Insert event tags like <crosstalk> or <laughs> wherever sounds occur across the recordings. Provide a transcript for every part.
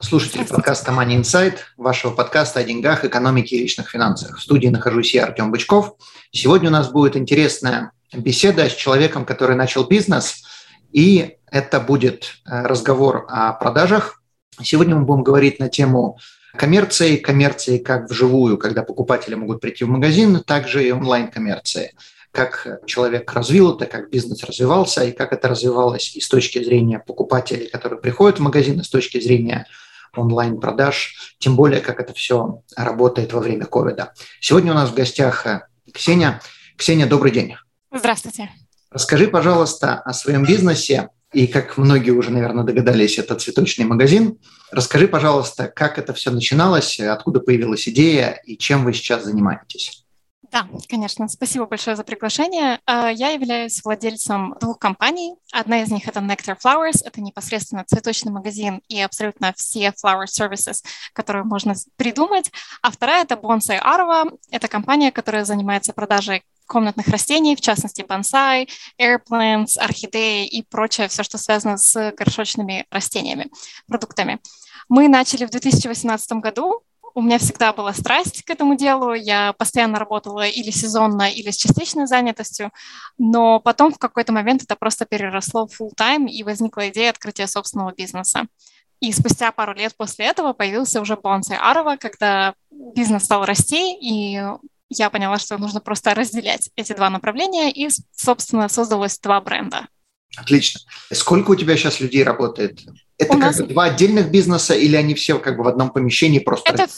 слушатели подкаста Money Insight, вашего подкаста о деньгах, экономике и личных финансах. В студии нахожусь я, Артем Бычков. Сегодня у нас будет интересная беседа с человеком, который начал бизнес, и это будет э, разговор о продажах. Сегодня мы будем говорить на тему коммерции, коммерции как вживую, когда покупатели могут прийти в магазин, также и онлайн-коммерции как человек развил это, как бизнес развивался, и как это развивалось и с точки зрения покупателей, которые приходят в магазин, и с точки зрения онлайн-продаж, тем более, как это все работает во время ковида. Сегодня у нас в гостях э, Ксения. Ксения, добрый день. Здравствуйте. Расскажи, пожалуйста, о своем бизнесе. И как многие уже, наверное, догадались, это цветочный магазин. Расскажи, пожалуйста, как это все начиналось, откуда появилась идея и чем вы сейчас занимаетесь. Да, конечно. Спасибо большое за приглашение. А, я являюсь владельцем двух компаний. Одна из них — это Nectar Flowers. Это непосредственно цветочный магазин и абсолютно все flower services, которые можно придумать. А вторая — это Bonsai Arva. Это компания, которая занимается продажей комнатных растений, в частности, бонсай, airplants, орхидеи и прочее, все, что связано с горшочными растениями, продуктами. Мы начали в 2018 году, у меня всегда была страсть к этому делу. Я постоянно работала или сезонно, или с частичной занятостью. Но потом в какой-то момент это просто переросло в full time и возникла идея открытия собственного бизнеса. И спустя пару лет после этого появился уже Bonsai Арова, когда бизнес стал расти, и я поняла, что нужно просто разделять эти два направления, и, собственно, создалось два бренда. Отлично. Сколько у тебя сейчас людей работает? Это у как нас... бы два отдельных бизнеса или они все как бы в одном помещении просто? Это,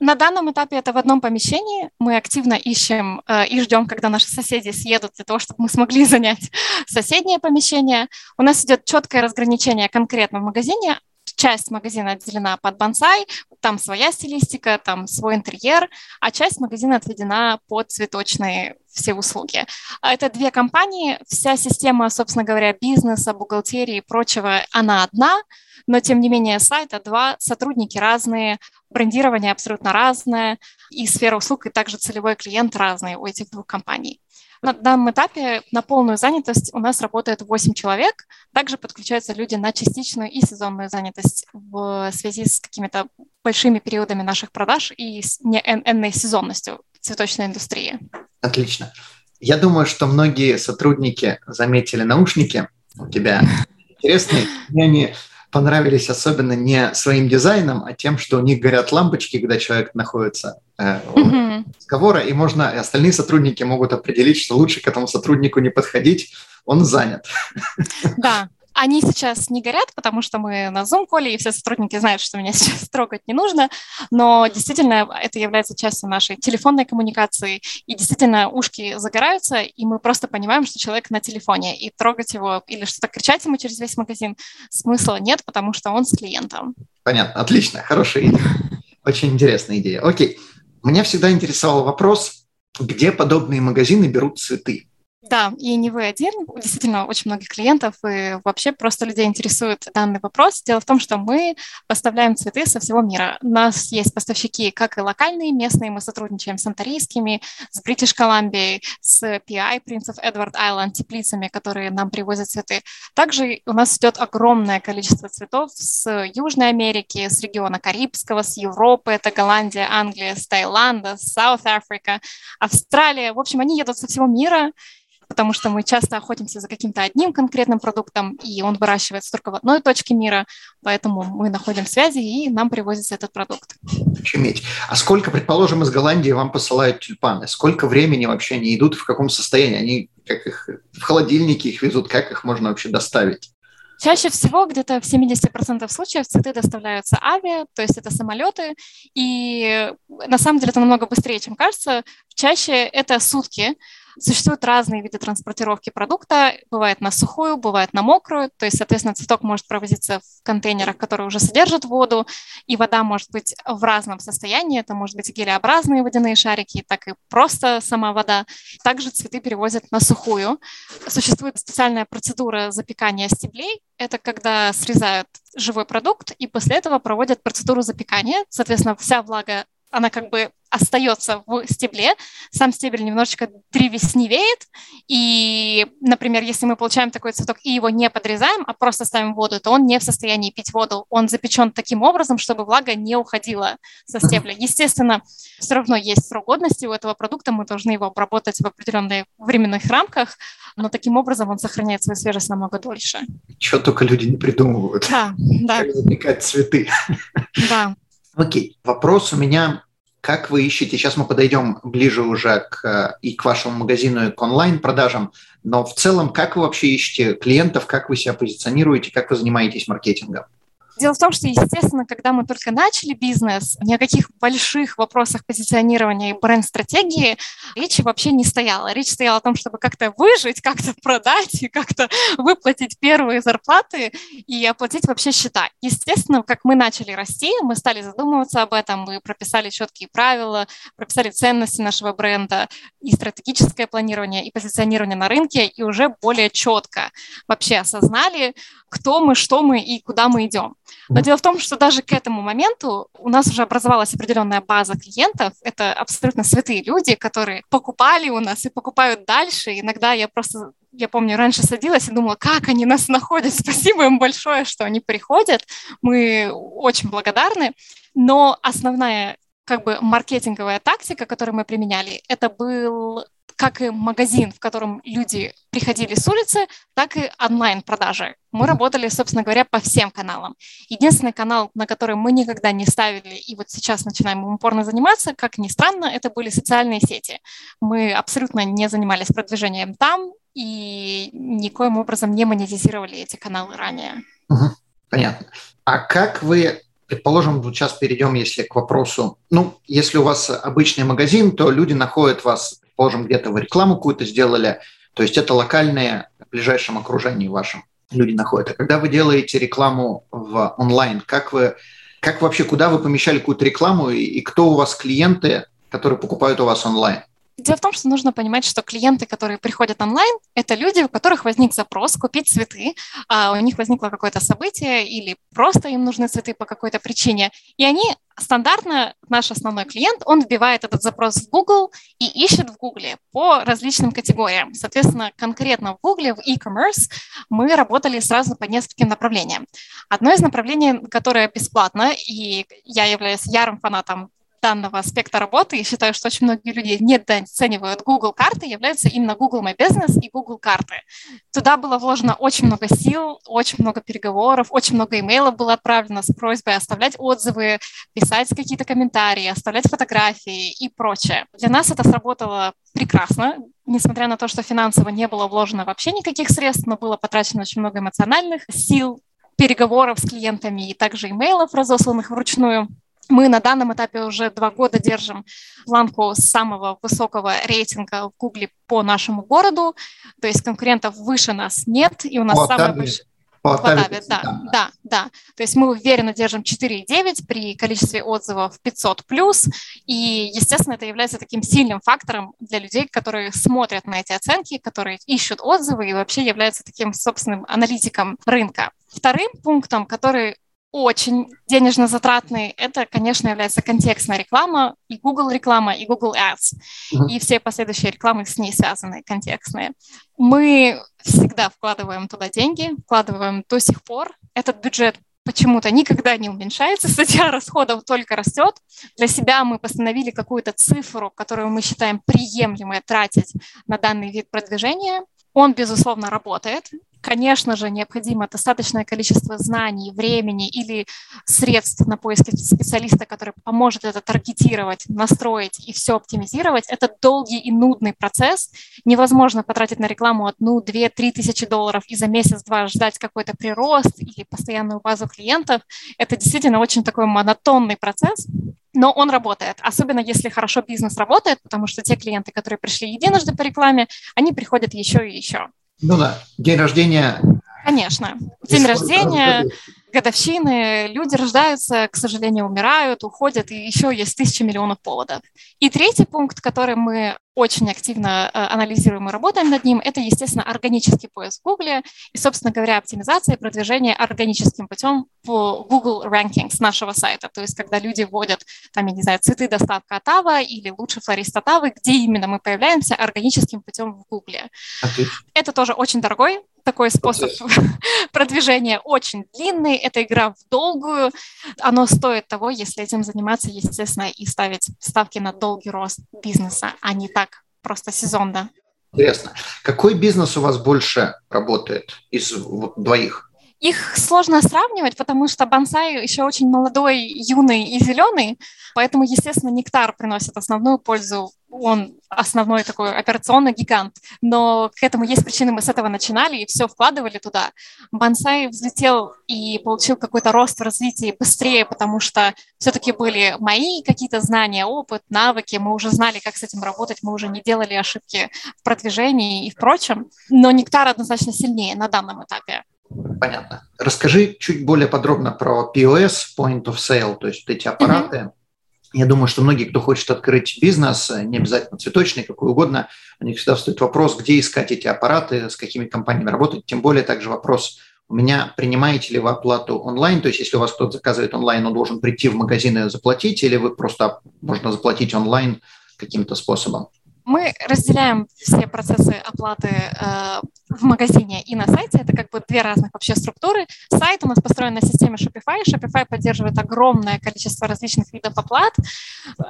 на данном этапе это в одном помещении. Мы активно ищем э, и ждем, когда наши соседи съедут для того, чтобы мы смогли <laughs> занять соседнее помещение. У нас идет четкое разграничение конкретно в магазине часть магазина отделена под бонсай, там своя стилистика, там свой интерьер, а часть магазина отведена под цветочные все услуги. А это две компании, вся система, собственно говоря, бизнеса, бухгалтерии и прочего, она одна, но тем не менее сайта два, сотрудники разные, брендирование абсолютно разное, и сфера услуг, и также целевой клиент разный у этих двух компаний. На данном этапе на полную занятость у нас работает 8 человек. Также подключаются люди на частичную и сезонную занятость в связи с какими-то большими периодами наших продаж и с неэнной сезонностью цветочной индустрии. Отлично. Я думаю, что многие сотрудники заметили наушники у тебя интересные. Они понравились особенно не своим дизайном, а тем, что у них горят лампочки, когда человек находится э, mm-hmm. разговора, и можно, и остальные сотрудники могут определить, что лучше к этому сотруднику не подходить, он занят. Да, они сейчас не горят, потому что мы на Zoom-коле, и все сотрудники знают, что меня <laughs> сейчас трогать не нужно, но действительно это является частью нашей телефонной коммуникации, и действительно ушки загораются, и мы просто понимаем, что человек на телефоне, и трогать его или что-то кричать ему через весь магазин смысла нет, потому что он с клиентом. Понятно, отлично, хорошая идея. Очень интересная идея. Окей. Меня всегда интересовал вопрос, где подобные магазины берут цветы. Да, и не вы один, действительно очень многих клиентов, и вообще просто людей интересует данный вопрос. Дело в том, что мы поставляем цветы со всего мира. У нас есть поставщики как и локальные, местные, мы сотрудничаем с антарийскими, с British Columbia, с PI, of Edward Island, теплицами, которые нам привозят цветы. Также у нас идет огромное количество цветов с Южной Америки, с региона Карибского, с Европы, это Голландия, Англия, с Таиланда, с South Africa, Австралия. В общем, они едут со всего мира, потому что мы часто охотимся за каким-то одним конкретным продуктом, и он выращивается только в одной точке мира, поэтому мы находим связи, и нам привозится этот продукт. Очуметь. А сколько, предположим, из Голландии вам посылают тюльпаны? Сколько времени вообще они идут, в каком состоянии? Они как их в холодильнике их везут, как их можно вообще доставить? Чаще всего, где-то в 70% случаев цветы доставляются авиа, то есть это самолеты, и на самом деле это намного быстрее, чем кажется. Чаще это сутки, Существуют разные виды транспортировки продукта. Бывает на сухую, бывает на мокрую. То есть, соответственно, цветок может провозиться в контейнерах, которые уже содержат воду, и вода может быть в разном состоянии. Это может быть гелеобразные водяные шарики, так и просто сама вода. Также цветы перевозят на сухую. Существует специальная процедура запекания стеблей. Это когда срезают живой продукт и после этого проводят процедуру запекания. Соответственно, вся влага она как бы остается в стебле, сам стебель немножечко древесневеет, и, например, если мы получаем такой цветок и его не подрезаем, а просто ставим воду, то он не в состоянии пить воду. Он запечен таким образом, чтобы влага не уходила со <laughs> стебля. Естественно, все равно есть срок годности у этого продукта, мы должны его обработать в определенных временных рамках, но таким образом он сохраняет свою свежесть намного дольше. Чего только люди не придумывают. Да, да. Как запекать цветы. Да. Окей, вопрос у меня, как вы ищете, сейчас мы подойдем ближе уже к, э, и к вашему магазину, и к онлайн-продажам, но в целом, как вы вообще ищете клиентов, как вы себя позиционируете, как вы занимаетесь маркетингом? Дело в том, что, естественно, когда мы только начали бизнес, ни о каких больших вопросах позиционирования и бренд-стратегии речи вообще не стояло. Речь стояла о том, чтобы как-то выжить, как-то продать и как-то выплатить первые зарплаты и оплатить вообще счета. Естественно, как мы начали расти, мы стали задумываться об этом, мы прописали четкие правила, прописали ценности нашего бренда и стратегическое планирование, и позиционирование на рынке, и уже более четко вообще осознали, кто мы, что мы и куда мы идем. Но дело в том, что даже к этому моменту у нас уже образовалась определенная база клиентов. Это абсолютно святые люди, которые покупали у нас и покупают дальше. Иногда я просто я помню, раньше садилась и думала, как они нас находят. <laughs> Спасибо им большое, что они приходят. Мы очень благодарны. Но основная как бы маркетинговая тактика, которую мы применяли, это был как и магазин, в котором люди приходили с улицы, так и онлайн-продажи. Мы работали, собственно говоря, по всем каналам. Единственный канал, на который мы никогда не ставили, и вот сейчас начинаем упорно заниматься, как ни странно, это были социальные сети. Мы абсолютно не занимались продвижением там и никоим образом не монетизировали эти каналы ранее. Угу, понятно. А как вы Предположим, сейчас перейдем, если к вопросу, ну, если у вас обычный магазин, то люди находят вас предположим, где-то вы рекламу какую-то сделали, то есть это локальные в ближайшем окружении вашем люди находят. А когда вы делаете рекламу в онлайн, как вы, как вообще, куда вы помещали какую-то рекламу и, и кто у вас клиенты, которые покупают у вас онлайн? Дело в том, что нужно понимать, что клиенты, которые приходят онлайн, это люди, у которых возник запрос купить цветы, а у них возникло какое-то событие или просто им нужны цветы по какой-то причине, и они стандартно, наш основной клиент, он вбивает этот запрос в Google и ищет в Google по различным категориям. Соответственно, конкретно в Google, в e-commerce мы работали сразу по нескольким направлениям. Одно из направлений, которое бесплатно, и я являюсь ярым фанатом данного аспекта работы и считаю, что очень многие люди недооценивают Google карты, являются именно Google My Business и Google карты. Туда было вложено очень много сил, очень много переговоров, очень много имейлов было отправлено с просьбой оставлять отзывы, писать какие-то комментарии, оставлять фотографии и прочее. Для нас это сработало прекрасно, несмотря на то, что финансово не было вложено вообще никаких средств, но было потрачено очень много эмоциональных сил, переговоров с клиентами и также имейлов, разосланных вручную. Мы на данном этапе уже два года держим планку самого высокого рейтинга в Гугле по нашему городу, то есть конкурентов выше нас нет, и у нас самый большой... По Потаве, да, да, да, да. То есть мы уверенно держим 4,9 при количестве отзывов 500 плюс, и, естественно, это является таким сильным фактором для людей, которые смотрят на эти оценки, которые ищут отзывы и вообще являются таким собственным аналитиком рынка. Вторым пунктом, который очень денежно затратный, это, конечно, является контекстная реклама, и Google реклама, и Google Ads, uh-huh. и все последующие рекламы с ней связанные, контекстные. Мы всегда вкладываем туда деньги, вкладываем до сих пор. Этот бюджет почему-то никогда не уменьшается, <laughs> статья расходов только растет. Для себя мы постановили какую-то цифру, которую мы считаем приемлемой тратить на данный вид продвижения. Он, безусловно, работает. Конечно же, необходимо достаточное количество знаний, времени или средств на поиски специалиста, который поможет это таргетировать, настроить и все оптимизировать. Это долгий и нудный процесс. Невозможно потратить на рекламу одну, две, три тысячи долларов и за месяц-два ждать какой-то прирост или постоянную базу клиентов. Это действительно очень такой монотонный процесс. но он работает, особенно если хорошо бизнес работает, потому что те клиенты, которые пришли единожды по рекламе, они приходят еще и еще. Ну да, день рождения. Конечно, день рождения, годовщины, люди рождаются, к сожалению, умирают, уходят, и еще есть тысячи миллионов поводов. И третий пункт, который мы очень активно э, анализируем и работаем над ним, это, естественно, органический поиск в Google и, собственно говоря, оптимизация и продвижение органическим путем в Google Rankings нашего сайта. То есть, когда люди вводят, там, я не знаю, цветы доставка от Ава или лучший флорист от Авы, где именно мы появляемся органическим путем в Google. Это тоже очень дорогой такой способ <laughs> продвижения очень длинный, это игра в долгую, оно стоит того, если этим заниматься, естественно, и ставить ставки на долгий рост бизнеса, а не так просто сезонно. Интересно. Какой бизнес у вас больше работает из двоих? Их сложно сравнивать, потому что бонсай еще очень молодой, юный и зеленый, поэтому, естественно, нектар приносит основную пользу. Он основной такой операционный гигант, но к этому есть причины, мы с этого начинали и все вкладывали туда. Бонсай взлетел и получил какой-то рост в развитии быстрее, потому что все-таки были мои какие-то знания, опыт, навыки, мы уже знали, как с этим работать, мы уже не делали ошибки в продвижении и в прочем, но нектар однозначно сильнее на данном этапе. Понятно. Расскажи чуть более подробно про POS, Point of Sale, то есть эти аппараты. Mm-hmm. Я думаю, что многие, кто хочет открыть бизнес, не обязательно цветочный, какой угодно, у них всегда встает вопрос, где искать эти аппараты, с какими компаниями работать. Тем более также вопрос, у меня принимаете ли вы оплату онлайн, то есть если у вас кто-то заказывает онлайн, он должен прийти в магазин и заплатить, или вы просто можно заплатить онлайн каким-то способом? Мы разделяем все процессы оплаты э, в магазине и на сайте. Это как бы две разных вообще структуры. Сайт у нас построен на системе Shopify. Shopify поддерживает огромное количество различных видов оплат.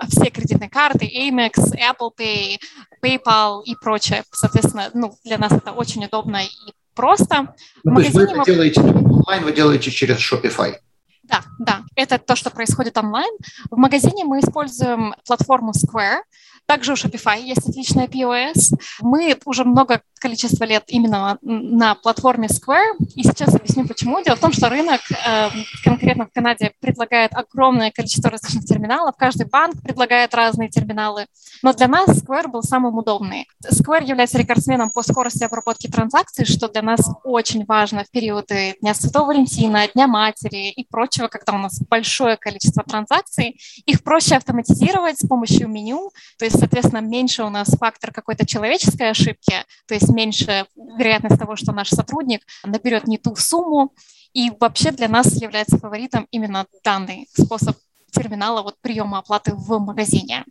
Все кредитные карты, Amex, Apple Pay, PayPal и прочее. Соответственно, ну, для нас это очень удобно и просто. Ну, то есть вы это делаете онлайн, вы делаете через Shopify? Да, да, это то, что происходит онлайн. В магазине мы используем платформу Square. Также у Shopify есть отличная POS. Мы уже много количество лет именно на платформе Square. И сейчас объясню почему. Дело в том, что рынок э, конкретно в Канаде предлагает огромное количество различных терминалов. Каждый банк предлагает разные терминалы. Но для нас Square был самым удобный. Square является рекордсменом по скорости обработки транзакций, что для нас очень важно в периоды Дня Святого Валентина, Дня Матери и прочего, когда у нас большое количество транзакций. Их проще автоматизировать с помощью меню. То есть соответственно, меньше у нас фактор какой-то человеческой ошибки, то есть меньше вероятность того, что наш сотрудник наберет не ту сумму. И вообще для нас является фаворитом именно данный способ терминала вот приема оплаты в магазине.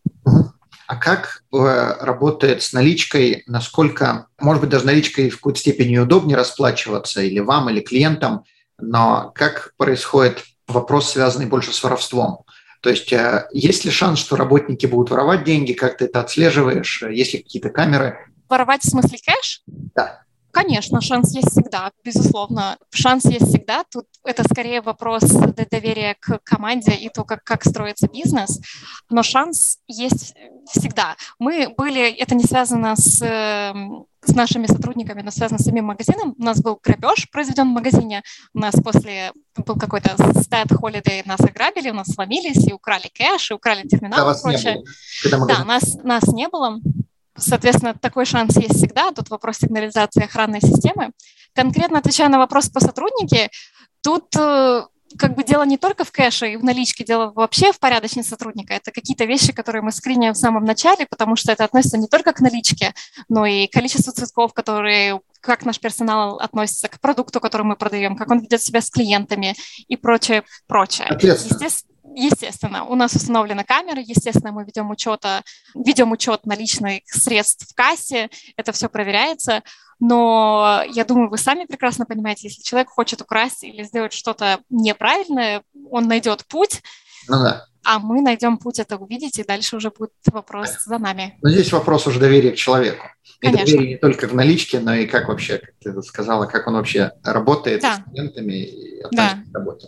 А как э, работает с наличкой, насколько, может быть, даже наличкой в какой-то степени удобнее расплачиваться или вам, или клиентам, но как происходит вопрос, связанный больше с воровством? То есть э, есть ли шанс, что работники будут воровать деньги, как ты это отслеживаешь, есть ли какие-то камеры? Воровать в смысле кэш? Да. Конечно, шанс есть всегда, безусловно. Шанс есть всегда. Тут это скорее вопрос доверия к команде и то, как, как строится бизнес. Но шанс есть всегда. Мы были, это не связано с, эм, с нашими сотрудниками, но связано с самим магазином. У нас был грабеж произведен в магазине. У нас после был какой-то stat holiday, нас ограбили, у нас сломились и украли кэш, и украли терминал и прочее. Да, нас, нас не было. Соответственно, такой шанс есть всегда. Тут вопрос сигнализации охранной системы. Конкретно отвечая на вопрос по сотруднике, тут э, как бы дело не только в кэше и в наличке, дело вообще в порядочности сотрудника. Это какие-то вещи, которые мы скриним в самом начале, потому что это относится не только к наличке, но и количество цветков, которые как наш персонал относится к продукту, который мы продаем, как он ведет себя с клиентами и прочее, прочее. Естественно, Естественно, у нас установлены камеры, естественно, мы ведем, учета, ведем учет наличных средств в кассе, это все проверяется, но я думаю, вы сами прекрасно понимаете, если человек хочет украсть или сделать что-то неправильное, он найдет путь, ну, да. а мы найдем путь это увидеть, и дальше уже будет вопрос за нами. Но здесь вопрос уже доверия к человеку. И Конечно. доверие не только в наличке, но и как вообще, как ты сказала, как он вообще работает да. с клиентами и относится да. к работе.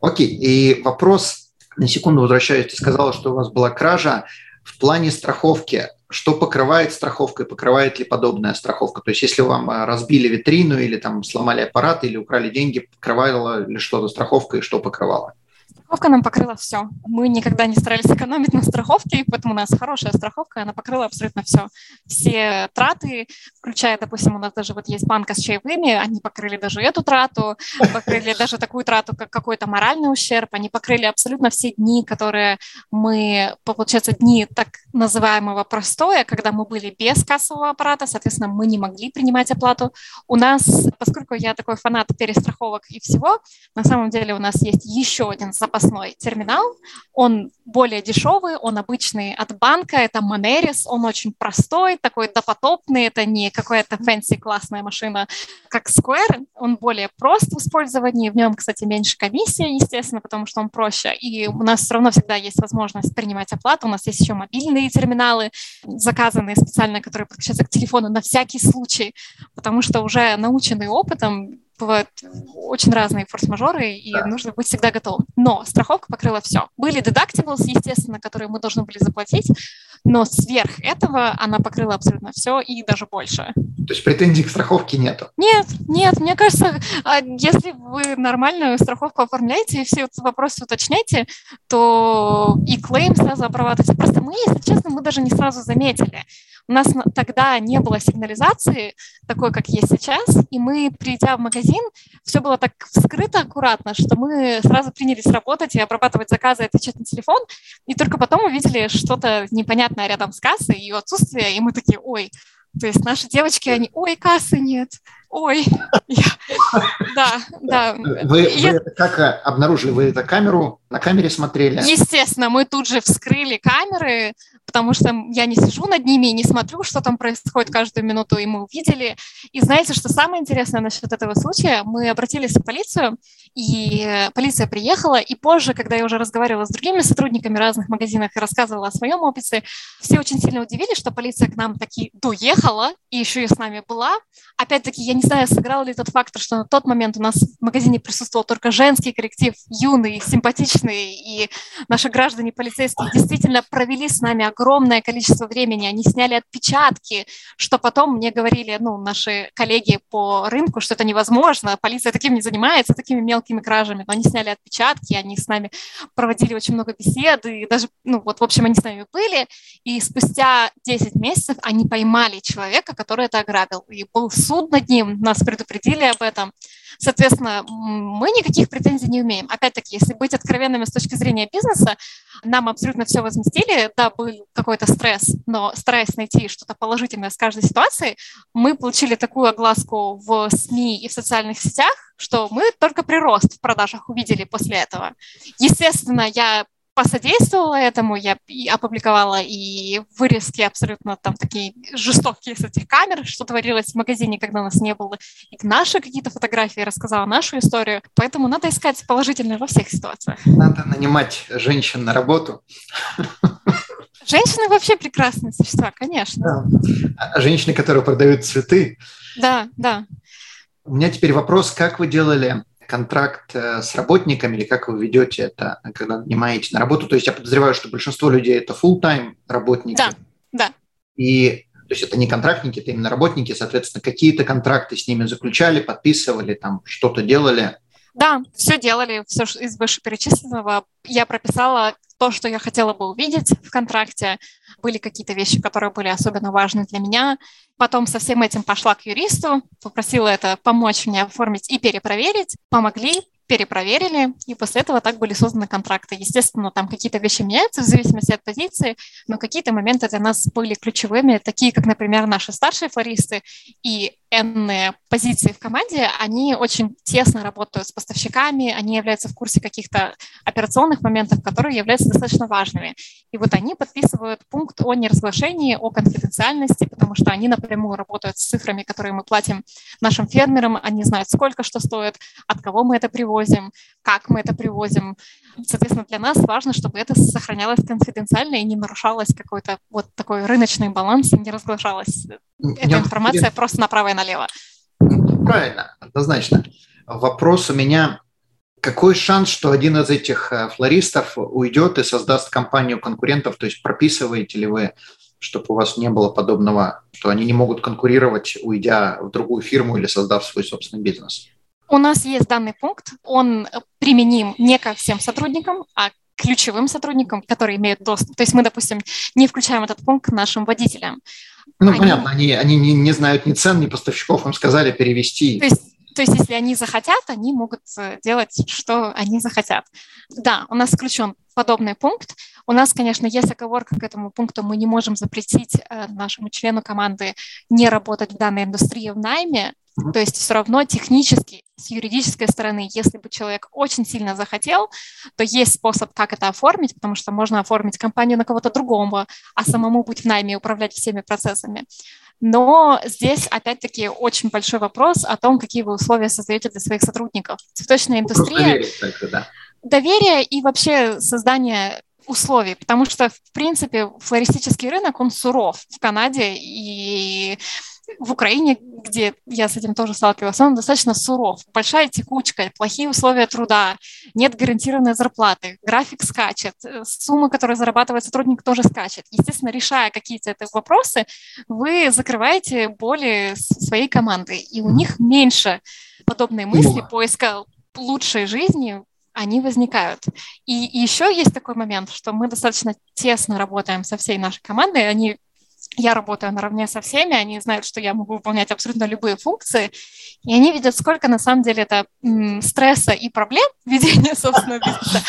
Окей, и вопрос на секунду возвращаюсь, ты сказала, что у вас была кража. В плане страховки, что покрывает страховка и покрывает ли подобная страховка? То есть если вам а, разбили витрину или там сломали аппарат или украли деньги, покрывала ли что-то страховка и что покрывала? Страховка нам покрыла все. Мы никогда не старались экономить на страховке, поэтому у нас хорошая страховка, она покрыла абсолютно все. Все траты, включая, допустим, у нас даже вот есть банка с чаевыми, они покрыли даже эту трату, покрыли даже такую трату, как какой-то моральный ущерб, они покрыли абсолютно все дни, которые мы, получается, дни так называемого простоя, когда мы были без кассового аппарата, соответственно, мы не могли принимать оплату. У нас, поскольку я такой фанат перестраховок и всего, на самом деле у нас есть еще один запас запасной терминал. Он более дешевый, он обычный от банка, это Moneris, он очень простой, такой допотопный, это не какая-то fancy классная машина, как Square, он более прост в использовании, в нем, кстати, меньше комиссия, естественно, потому что он проще, и у нас все равно всегда есть возможность принимать оплату, у нас есть еще мобильные терминалы, заказанные специально, которые подключаются к телефону на всякий случай, потому что уже наученный опытом, бывают очень разные форс-мажоры, и да. нужно быть всегда готовым. Но страховка покрыла все. Были deductibles, естественно, которые мы должны были заплатить, но сверх этого она покрыла абсолютно все и даже больше. То есть претензий к страховке нету? Нет, нет. Мне кажется, а, если вы нормальную страховку оформляете и все эти вопросы уточняете, то и клейм сразу обрабатывается. Просто мы, если честно, мы даже не сразу заметили. У нас тогда не было сигнализации такой, как есть сейчас, и мы, придя в магазин, все было так вскрыто аккуратно, что мы сразу принялись работать и обрабатывать заказы, отвечать на телефон, и только потом увидели что-то непонятное рядом с кассой, ее отсутствие, и мы такие, ой, то есть наши девочки, они, ой, кассы нет, ой, <laughs> да, да. Вы, как обнаружили? Вы это камеру, на камере смотрели? Естественно, мы тут же вскрыли камеры, потому что я не сижу над ними и не смотрю, что там происходит каждую минуту, и мы увидели. И знаете, что самое интересное насчет этого случая? Мы обратились в полицию, и полиция приехала, и позже, когда я уже разговаривала с другими сотрудниками разных магазинов и рассказывала о своем опыте, все очень сильно удивились, что полиция к нам таки доехала, и еще и с нами была. Опять-таки, я не знаю, сыграл ли тот фактор, что на тот момент у нас в магазине присутствовал только женский коллектив, юный, симпатичный, и наши граждане полицейские действительно провели с нами огромное количество времени, они сняли отпечатки, что потом мне говорили, ну, наши коллеги по рынку, что это невозможно, полиция таким не занимается, такими мелкими кражами, но они сняли отпечатки, они с нами проводили очень много бесед, и даже, ну, вот, в общем, они с нами были, и спустя 10 месяцев они поймали человека, который это ограбил, и был суд над ним, нас предупредили об этом, Соответственно, мы никаких претензий не умеем. Опять-таки, если быть откровенными с точки зрения бизнеса, нам абсолютно все возместили. Да, был какой-то стресс, но стараясь найти что-то положительное с каждой ситуации, мы получили такую огласку в СМИ и в социальных сетях, что мы только прирост в продажах увидели после этого. Естественно, я посодействовала этому, я опубликовала и вырезки абсолютно там такие жестокие с этих камер, что творилось в магазине, когда нас не было, и наши какие-то фотографии, рассказала нашу историю. Поэтому надо искать положительное во всех ситуациях. Надо нанимать женщин на работу. Женщины вообще прекрасные существа, конечно. Да. А женщины, которые продают цветы. Да, да. У меня теперь вопрос, как вы делали контракт э, с работниками или как вы ведете это, когда нанимаете на работу? То есть я подозреваю, что большинство людей это full-time работники. Да, да. И то есть это не контрактники, это именно работники, соответственно, какие-то контракты с ними заключали, подписывали, там что-то делали. Да, все делали, все из вышеперечисленного. Я прописала то, что я хотела бы увидеть в контракте. Были какие-то вещи, которые были особенно важны для меня. Потом со всем этим пошла к юристу, попросила это помочь мне оформить и перепроверить. Помогли, перепроверили, и после этого так были созданы контракты. Естественно, там какие-то вещи меняются в зависимости от позиции, но какие-то моменты для нас были ключевыми, такие как, например, наши старшие флористы и энные позиции в команде, они очень тесно работают с поставщиками, они являются в курсе каких-то операционных моментов, которые являются достаточно важными. И вот они подписывают пункт о неразглашении, о конфиденциальности, потому что они напрямую работают с цифрами, которые мы платим нашим фермерам, они знают, сколько что стоит, от кого мы это привозим, как мы это привозим. Соответственно, для нас важно, чтобы это сохранялось конфиденциально и не нарушалось какой-то вот такой рыночный баланс, не разглашалась эта информация просто направо и налево. Правильно, однозначно. Вопрос у меня, какой шанс, что один из этих э, флористов уйдет и создаст компанию конкурентов, то есть прописываете ли вы, чтобы у вас не было подобного, что они не могут конкурировать, уйдя в другую фирму или создав свой собственный бизнес? У нас есть данный пункт, он применим не ко всем сотрудникам, а ключевым сотрудникам, которые имеют доступ. То есть мы, допустим, не включаем этот пункт к нашим водителям. Ну, они... понятно, они, они не, не знают ни цен, ни поставщиков, им сказали перевести. То есть то есть, если они захотят, они могут э, делать, что они захотят. Да, у нас включен подобный пункт. У нас, конечно, есть оговорка к этому пункту. Мы не можем запретить э, нашему члену команды не работать в данной индустрии в найме. То есть все равно технически, с юридической стороны, если бы человек очень сильно захотел, то есть способ, как это оформить, потому что можно оформить компанию на кого-то другого, а самому быть в найме и управлять всеми процессами. Но здесь, опять-таки, очень большой вопрос о том, какие вы условия создаете для своих сотрудников. Цветочная индустрия... Доверие, только, да. доверие и вообще создание условий, потому что, в принципе, флористический рынок, он суров в Канаде, и в Украине, где я с этим тоже сталкивалась, он достаточно суров. Большая текучка, плохие условия труда, нет гарантированной зарплаты, график скачет, э, сумма, которую зарабатывает сотрудник, тоже скачет. Естественно, решая какие-то эти вопросы, вы закрываете боли своей команды, и у них меньше подобные мысли поиска лучшей жизни они возникают. И еще есть такой момент, что мы достаточно тесно работаем со всей нашей командой, они я работаю наравне со всеми, они знают, что я могу выполнять абсолютно любые функции, и они видят, сколько на самом деле это м, стресса и проблем ведения <laughs> собственного бизнеса.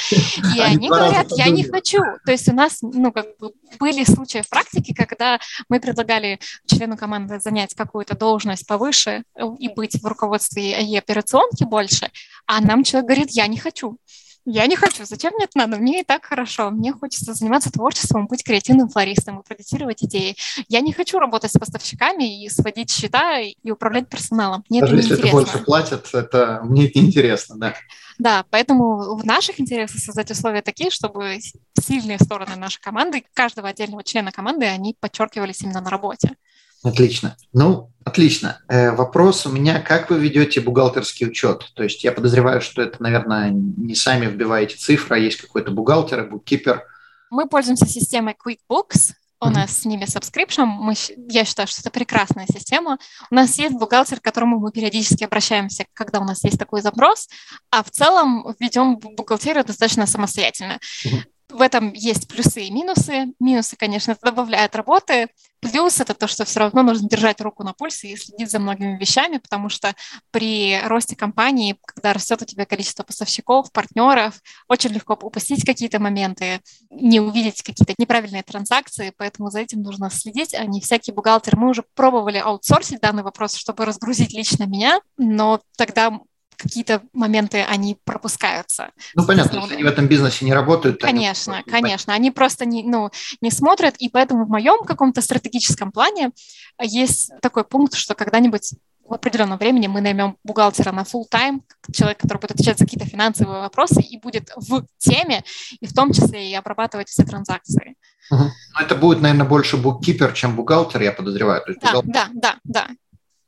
И они говорят, я не хочу. То есть у нас, ну, как бы были случаи в практике, когда мы предлагали члену команды занять какую-то должность повыше и быть в руководстве и операционки больше, а нам человек говорит, я не хочу. Я не хочу. Зачем мне это надо? Мне и так хорошо. Мне хочется заниматься творчеством, быть креативным флористом и продюсировать идеи. Я не хочу работать с поставщиками и сводить счета и управлять персоналом. Мне Даже это если это больше платят, это мне это интересно, да. Да, поэтому в наших интересах создать условия такие, чтобы сильные стороны нашей команды, каждого отдельного члена команды, они подчеркивались именно на работе. Отлично. Ну, отлично. Э, вопрос у меня, как вы ведете бухгалтерский учет? То есть я подозреваю, что это, наверное, не сами вбиваете цифры, а есть какой-то бухгалтер буккипер. Мы пользуемся системой QuickBooks. У mm-hmm. нас с ними subscription. Мы, я считаю, что это прекрасная система. У нас есть бухгалтер, к которому мы периодически обращаемся, когда у нас есть такой запрос, а в целом ведем бухгалтерию достаточно самостоятельно. Mm-hmm. В этом есть плюсы и минусы. Минусы, конечно, это добавляет работы. Плюс это то, что все равно нужно держать руку на пульсе и следить за многими вещами, потому что при росте компании, когда растет у тебя количество поставщиков, партнеров, очень легко упустить какие-то моменты, не увидеть какие-то неправильные транзакции, поэтому за этим нужно следить, а не всякий бухгалтер. Мы уже пробовали аутсорсить данный вопрос, чтобы разгрузить лично меня, но тогда какие-то моменты они пропускаются. Ну, понятно, если они в этом бизнесе не работают. Конечно, они конечно. Они просто не, ну, не смотрят, и поэтому в моем каком-то стратегическом плане есть такой пункт, что когда-нибудь в определенном времени мы наймем бухгалтера на full time, человек, который будет отвечать за какие-то финансовые вопросы и будет в теме, и в том числе и обрабатывать все транзакции. Угу. это будет, наверное, больше буккипер, чем бухгалтер, я подозреваю. То есть да, бухгалтер... да, да, да.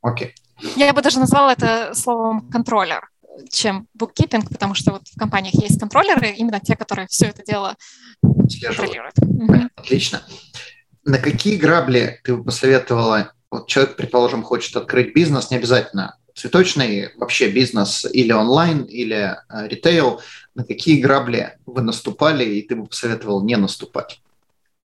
Окей. Я бы даже назвала это словом контроллер чем bookkeeping, потому что вот в компаниях есть контроллеры, именно те, которые все это дело контролируют. Отлично. На какие грабли ты бы посоветовала? Вот человек, предположим, хочет открыть бизнес, не обязательно цветочный, вообще бизнес или онлайн, или э, ритейл. На какие грабли вы наступали, и ты бы посоветовал не наступать?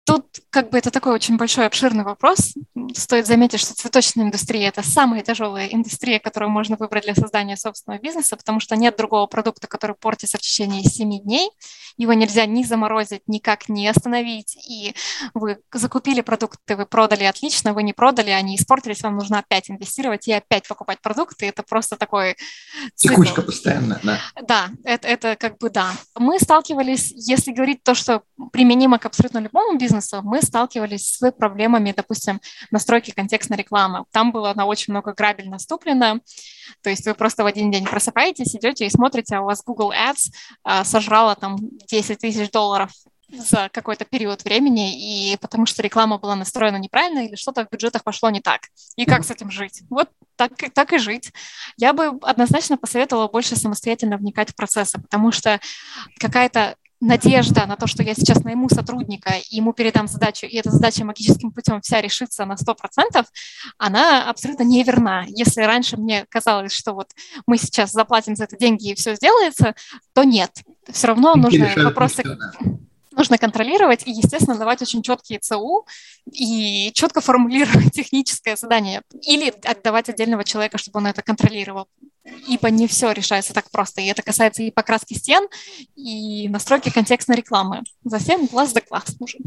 Тут как бы это такой очень большой обширный вопрос. Стоит заметить, что цветочная индустрия – это самая тяжелая индустрия, которую можно выбрать для создания собственного бизнеса, потому что нет другого продукта, который портится в течение 7 дней. Его нельзя ни заморозить, никак не остановить. И вы закупили продукты, вы продали отлично, вы не продали, они испортились, вам нужно опять инвестировать и опять покупать продукты. Это просто такой Текучка постоянно, да. Да, это, это как бы да. Мы сталкивались, если говорить то, что применимо к абсолютно любому бизнесу, мы сталкивались с проблемами, допустим, настройки контекстной рекламы. Там было на очень много грабель наступлено. То есть вы просто в один день просыпаетесь, идете и смотрите, а у вас Google Ads а, сожрала там 10 тысяч долларов за какой-то период времени, и потому что реклама была настроена неправильно или что-то в бюджетах пошло не так. И как с этим жить? Вот так, так и жить. Я бы однозначно посоветовала больше самостоятельно вникать в процессы, потому что какая-то надежда на то, что я сейчас найму сотрудника, и ему передам задачу, и эта задача магическим путем вся решится на 100%, она абсолютно неверна. Если раньше мне казалось, что вот мы сейчас заплатим за это деньги и все сделается, то нет. Все равно нужно вопросы... Нужно контролировать и, естественно, давать очень четкие ЦУ и четко формулировать <laughs> техническое задание. Или отдавать отдельного человека, чтобы он это контролировал ибо не все решается так просто. И это касается и покраски стен, и настройки контекстной рекламы. За всем глаз да глаз нужен.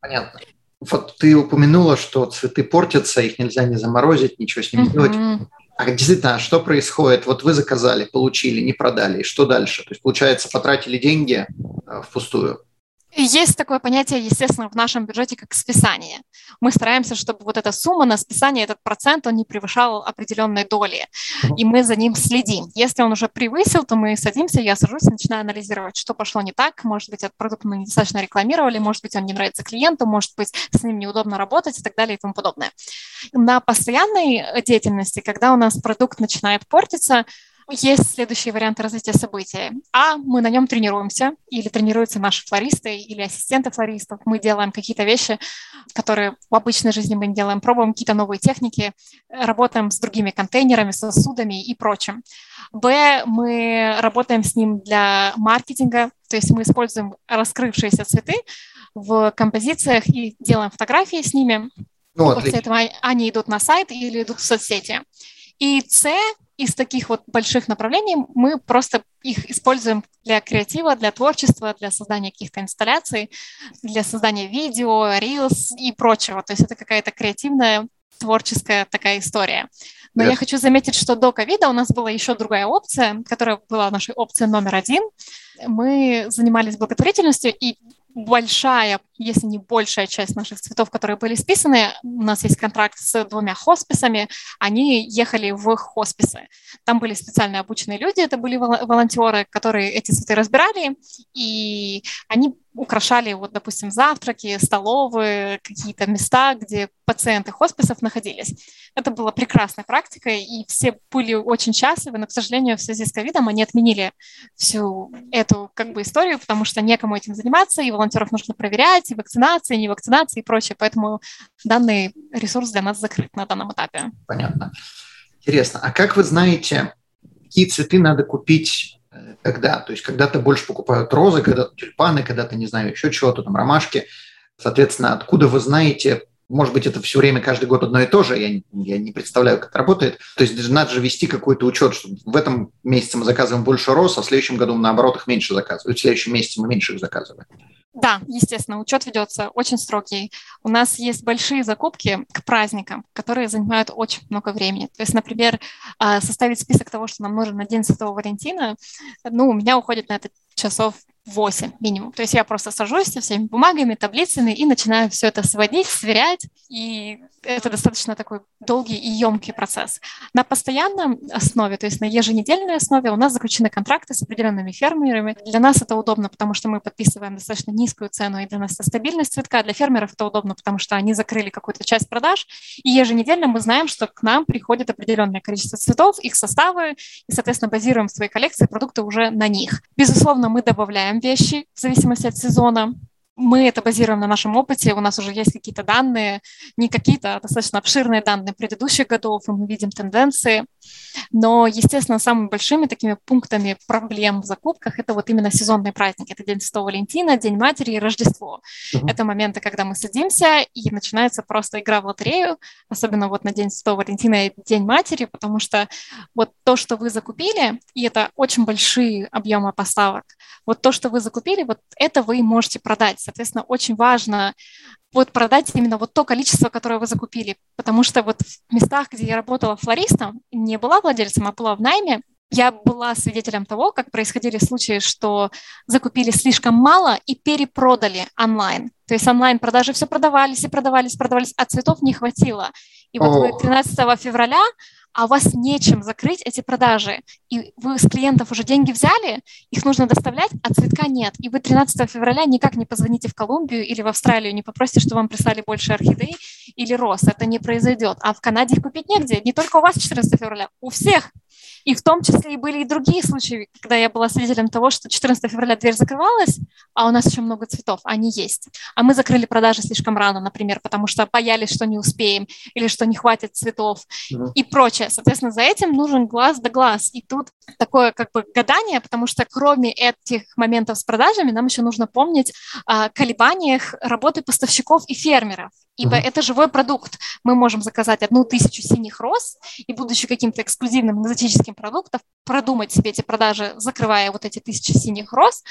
Понятно. Вот ты упомянула, что цветы портятся, их нельзя не заморозить, ничего с ними uh-huh. делать. А действительно, а что происходит? Вот вы заказали, получили, не продали, и что дальше? То есть, получается, потратили деньги э, впустую? Есть такое понятие, естественно, в нашем бюджете как списание. Мы стараемся, чтобы вот эта сумма на списание, этот процент, он не превышал определенной доли, и мы за ним следим. Если он уже превысил, то мы садимся, я сажусь и начинаю анализировать, что пошло не так. Может быть, этот продукт мы недостаточно рекламировали, может быть, он не нравится клиенту, может быть, с ним неудобно работать и так далее и тому подобное. На постоянной деятельности, когда у нас продукт начинает портиться, есть следующие варианты развития событий. А, мы на нем тренируемся, или тренируются наши флористы, или ассистенты флористов. Мы делаем какие-то вещи, которые в обычной жизни мы не делаем, пробуем какие-то новые техники, работаем с другими контейнерами, сосудами и прочим. Б, мы работаем с ним для маркетинга, то есть мы используем раскрывшиеся цветы в композициях и делаем фотографии с ними. Ну, После этого они идут на сайт или идут в соцсети. И С из таких вот больших направлений мы просто их используем для креатива, для творчества, для создания каких-то инсталляций, для создания видео, reels и прочего. То есть это какая-то креативная, творческая такая история. Но yes. я хочу заметить, что до ковида у нас была еще другая опция, которая была нашей опцией номер один. Мы занимались благотворительностью, и большая, если не большая часть наших цветов, которые были списаны, у нас есть контракт с двумя хосписами, они ехали в хосписы. Там были специально обученные люди, это были волонтеры, которые эти цветы разбирали, и они украшали, вот, допустим, завтраки, столовые, какие-то места, где пациенты хосписов находились. Это была прекрасная практика, и все были очень счастливы, но, к сожалению, в связи с ковидом они отменили всю эту как бы историю, потому что некому этим заниматься, и волонтеров нужно проверять, и вакцинация, и не вакцинация, и прочее. Поэтому данный ресурс для нас закрыт на данном этапе. Понятно. Интересно. А как вы знаете, какие цветы надо купить Э, когда. То есть когда-то больше покупают розы, когда-то тюльпаны, когда-то, не знаю, еще чего-то, там ромашки. Соответственно, откуда вы знаете, может быть, это все время, каждый год одно и то же, я, я не представляю, как это работает. То есть надо же вести какой-то учет, что в этом месяце мы заказываем больше роз, а в следующем году, наоборот, их меньше заказываем. В следующем месяце мы меньше их заказываем. Да, естественно, учет ведется очень строгий. У нас есть большие закупки к праздникам, которые занимают очень много времени. То есть, например, а, составить список того, что нам нужно на День Святого Валентина, ну, у меня уходит на это часов 8 минимум. То есть я просто сажусь со всеми бумагами, таблицами и начинаю все это сводить, сверять. И это достаточно такой долгий и емкий процесс. На постоянном основе, то есть на еженедельной основе у нас заключены контракты с определенными фермерами. Для нас это удобно, потому что мы подписываем достаточно низкую цену, и для нас это стабильность цветка. Для фермеров это удобно, потому что они закрыли какую-то часть продаж. И еженедельно мы знаем, что к нам приходит определенное количество цветов, их составы, и, соответственно, базируем свои коллекции продукты уже на них. Безусловно, мы добавляем вещи в зависимости от сезона мы это базируем на нашем опыте, у нас уже есть какие-то данные, не какие-то, а достаточно обширные данные предыдущих годов, и мы видим тенденции. Но, естественно, самыми большими такими пунктами проблем в закупках это вот именно сезонные праздники. Это День Святого Валентина, День Матери и Рождество. Uh-huh. Это моменты, когда мы садимся, и начинается просто игра в лотерею, особенно вот на День Святого Валентина и День Матери, потому что вот то, что вы закупили, и это очень большие объемы поставок, вот то, что вы закупили, вот это вы можете продать Соответственно, очень важно вот продать именно вот то количество, которое вы закупили. Потому что вот в местах, где я работала флористом, не была владельцем, а была в найме, я была свидетелем того, как происходили случаи, что закупили слишком мало и перепродали онлайн. То есть онлайн-продажи все продавались и продавались, продавались, а цветов не хватило. И вот вы 13 февраля а у вас нечем закрыть эти продажи, и вы с клиентов уже деньги взяли, их нужно доставлять, а цветка нет, и вы 13 февраля никак не позвоните в Колумбию или в Австралию, не попросите, чтобы вам прислали больше орхидей или роз, это не произойдет, а в Канаде их купить негде, не только у вас 14 февраля, у всех. И в том числе и были и другие случаи, когда я была свидетелем того, что 14 февраля дверь закрывалась, а у нас еще много цветов, они есть. А мы закрыли продажи слишком рано, например, потому что боялись, что не успеем или что не хватит цветов mm-hmm. и прочее. Соответственно, за этим нужен глаз да глаз. И тут такое как бы гадание, потому что кроме этих моментов с продажами, нам еще нужно помнить о колебаниях работы поставщиков и фермеров ибо uh-huh. это живой продукт. Мы можем заказать одну тысячу синих роз и, будучи каким-то эксклюзивным экзотическим продуктом, продумать себе эти продажи, закрывая вот эти тысячи синих роз,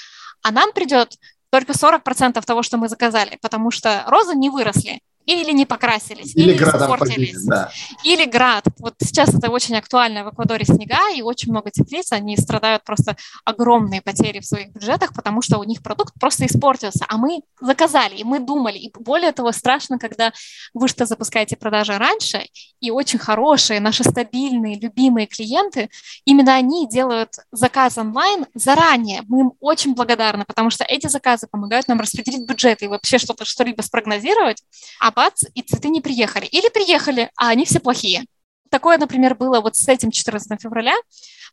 а нам придет только 40% того, что мы заказали, потому что розы не выросли или не покрасились, или, или испортились, да. или град. Вот сейчас это очень актуально в Эквадоре снега, и очень много теплиц, они страдают просто огромные потери в своих бюджетах, потому что у них продукт просто испортился, а мы заказали, и мы думали, и более того, страшно, когда вы что запускаете продажи раньше, и очень хорошие, наши стабильные, любимые клиенты, именно они делают заказ онлайн заранее. Мы им очень благодарны, потому что эти заказы помогают нам распределить бюджет и вообще что-то, что-либо спрогнозировать, а бац, и цветы не приехали. Или приехали, а они все плохие. Такое, например, было вот с этим 14 февраля,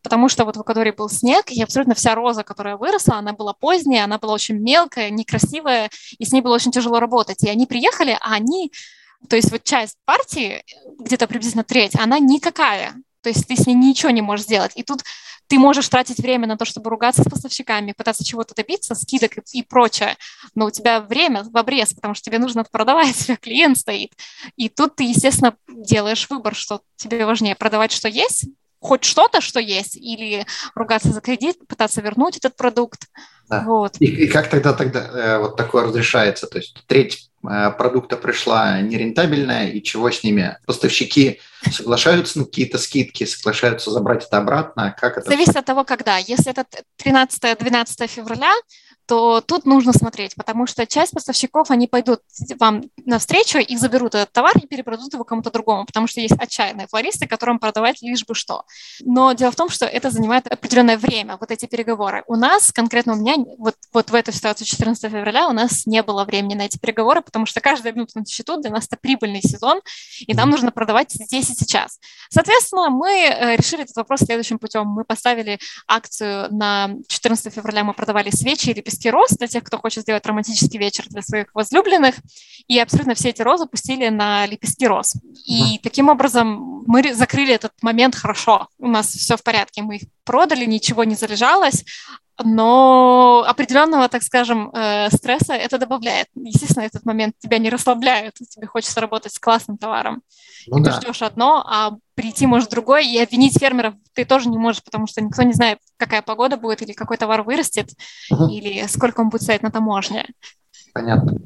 потому что вот в Эквадоре был снег, и абсолютно вся роза, которая выросла, она была поздняя, она была очень мелкая, некрасивая, и с ней было очень тяжело работать. И они приехали, а они, то есть вот часть партии, где-то приблизительно треть, она никакая. То есть ты с ней ничего не можешь сделать. И тут ты можешь тратить время на то, чтобы ругаться с поставщиками, пытаться чего-то добиться, скидок и, прочее, но у тебя время в обрез, потому что тебе нужно продавать, <laughs> у тебя клиент стоит. И тут ты, естественно, делаешь выбор, что тебе важнее продавать, что есть, хоть что-то, что есть, или ругаться за кредит, пытаться вернуть этот продукт. Да. Вот. И, и как тогда тогда э, вот такое разрешается? То есть треть э, продукта пришла нерентабельная, и чего с ними? Поставщики соглашаются на какие-то скидки, соглашаются забрать это обратно? Как это? Зависит от того, когда. Если это 13-12 февраля, то тут нужно смотреть, потому что часть поставщиков, они пойдут вам навстречу и заберут этот товар и перепродадут его кому-то другому, потому что есть отчаянные флористы, которым продавать лишь бы что. Но дело в том, что это занимает определенное время, вот эти переговоры. У нас, конкретно у меня, вот, вот в эту ситуацию 14 февраля у нас не было времени на эти переговоры, потому что каждая минута на счету для нас это прибыльный сезон, и нам нужно продавать здесь и сейчас. Соответственно, мы э, решили этот вопрос следующим путем. Мы поставили акцию на 14 февраля, мы продавали свечи или лепестки роз для тех, кто хочет сделать романтический вечер для своих возлюбленных, и абсолютно все эти розы пустили на лепестки роз. И таким образом мы закрыли этот момент хорошо. У нас все в порядке, мы их продали, ничего не залежалось, но определенного, так скажем, э, стресса это добавляет. Естественно, этот момент тебя не расслабляет, тебе хочется работать с классным товаром. Ну, и да. ты ждешь одно, а прийти может другой, и обвинить фермеров ты тоже не можешь, потому что никто не знает, какая погода будет, или какой товар вырастет, угу. или сколько он будет стоять на таможне. Понятно.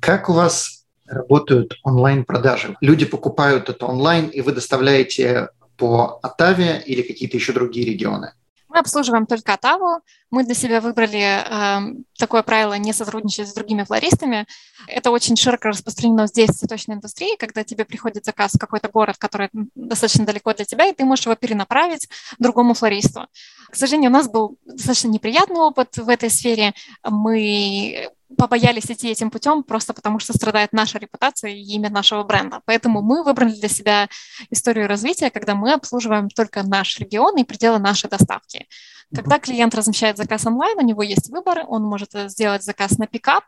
Как у вас работают онлайн-продажи? Люди покупают это онлайн, и вы доставляете по Атаве или какие-то еще другие регионы? Обслуживаем только Атаву. Мы для себя выбрали э, такое правило не сотрудничать с другими флористами. Это очень широко распространено здесь, в цветочной индустрии, когда тебе приходит заказ в какой-то город, который достаточно далеко для тебя, и ты можешь его перенаправить другому флористу. К сожалению, у нас был достаточно неприятный опыт в этой сфере. Мы побоялись идти этим путем просто потому, что страдает наша репутация и имя нашего бренда. Поэтому мы выбрали для себя историю развития, когда мы обслуживаем только наш регион и пределы нашей доставки. Когда клиент размещает заказ онлайн, у него есть выбор, он может сделать заказ на пикап,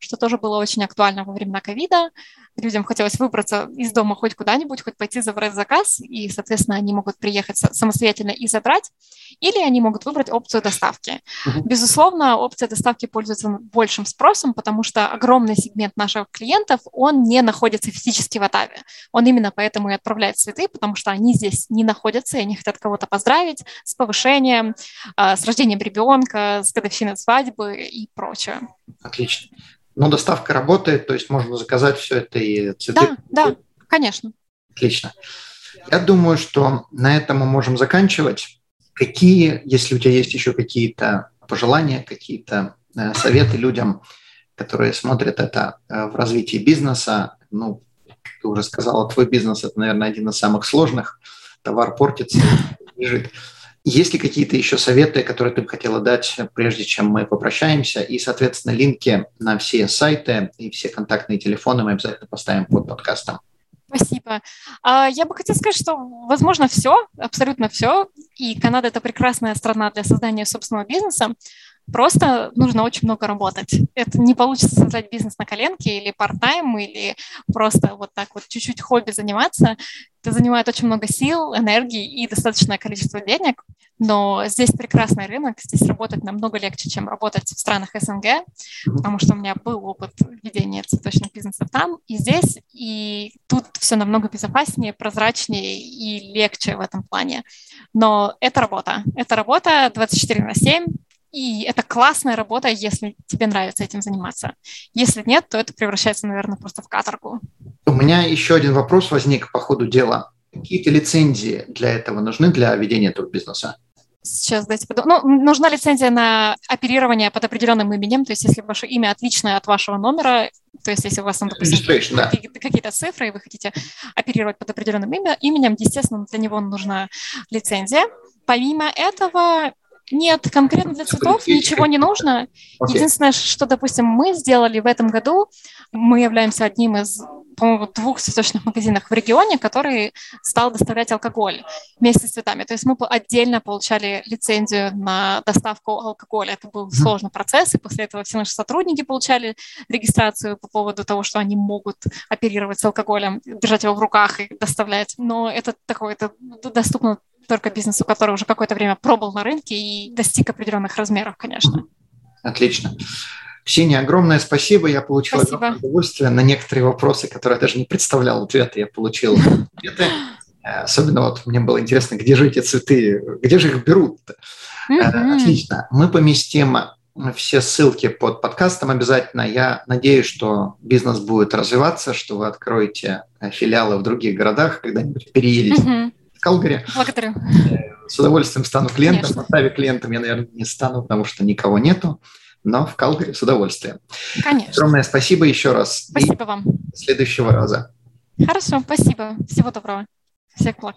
что тоже было очень актуально во времена ковида. Людям хотелось выбраться из дома хоть куда-нибудь, хоть пойти забрать заказ, и, соответственно, они могут приехать самостоятельно и забрать, или они могут выбрать опцию доставки. Uh-huh. Безусловно, опция доставки пользуется большим спросом, потому что огромный сегмент наших клиентов, он не находится физически в Атаве. Он именно поэтому и отправляет цветы, потому что они здесь не находятся, и они хотят кого-то поздравить с повышением, а, с рождением ребенка, с годовщиной свадьбы и прочее. Отлично. Но доставка работает, то есть можно заказать все это и цветы. Да, да, конечно. Отлично. Я думаю, что на этом мы можем заканчивать. Какие, если у тебя есть еще какие-то пожелания, какие-то э, советы людям, которые смотрят это э, в развитии бизнеса, ну, ты уже сказала, твой бизнес – это, наверное, один из самых сложных. Товар портится, лежит. Есть ли какие-то еще советы, которые ты бы хотела дать, прежде чем мы попрощаемся? И, соответственно, линки на все сайты и все контактные телефоны мы обязательно поставим под подкастом. Спасибо. А, я бы хотела сказать, что, возможно, все, абсолютно все. И Канада – это прекрасная страна для создания собственного бизнеса. Просто нужно очень много работать. Это не получится создать бизнес на коленке или part-time, или просто вот так вот чуть-чуть хобби заниматься. Это занимает очень много сил, энергии и достаточное количество денег. Но здесь прекрасный рынок, здесь работать намного легче, чем работать в странах СНГ, потому что у меня был опыт ведения цветочных бизнесов там и здесь, и тут все намного безопаснее, прозрачнее и легче в этом плане. Но это работа. Это работа 24 на 7, и это классная работа, если тебе нравится этим заниматься. Если нет, то это превращается, наверное, просто в каторгу. У меня еще один вопрос возник по ходу дела. Какие-то лицензии для этого нужны для ведения этого бизнеса? Сейчас дайте подумать. Ну, нужна лицензия на оперирование под определенным именем, то есть если ваше имя отличное от вашего номера, то есть если у вас там, допустим, да. какие-то цифры, и вы хотите оперировать под определенным именем, естественно, для него нужна лицензия. Помимо этого, нет, конкретно для цветов ничего не нужно. Okay. Единственное, что, допустим, мы сделали в этом году, мы являемся одним из, по-моему, двух цветочных магазинов в регионе, который стал доставлять алкоголь вместе с цветами. То есть мы отдельно получали лицензию на доставку алкоголя. Это был mm-hmm. сложный процесс, и после этого все наши сотрудники получали регистрацию по поводу того, что они могут оперировать с алкоголем, держать его в руках и доставлять. Но это такое, это доступно только бизнесу, который уже какое-то время пробовал на рынке и достиг определенных размеров, конечно. Отлично. Ксения, огромное спасибо. Я получил спасибо. удовольствие на некоторые вопросы, которые я даже не представлял ответы. Я получил ответы. Особенно вот мне было интересно, где же эти цветы, где же их берут? Mm-hmm. Отлично. Мы поместим все ссылки под подкастом обязательно. Я надеюсь, что бизнес будет развиваться, что вы откроете филиалы в других городах, когда-нибудь переедете mm-hmm. Калгари. Благодарю. С удовольствием стану клиентом. Конечно. Поставе клиентом я, наверное, не стану, потому что никого нету. Но в Калгари с удовольствием. Конечно. Огромное спасибо еще раз. Спасибо И вам. До следующего раза. Хорошо, спасибо. Всего доброго. Всех благ.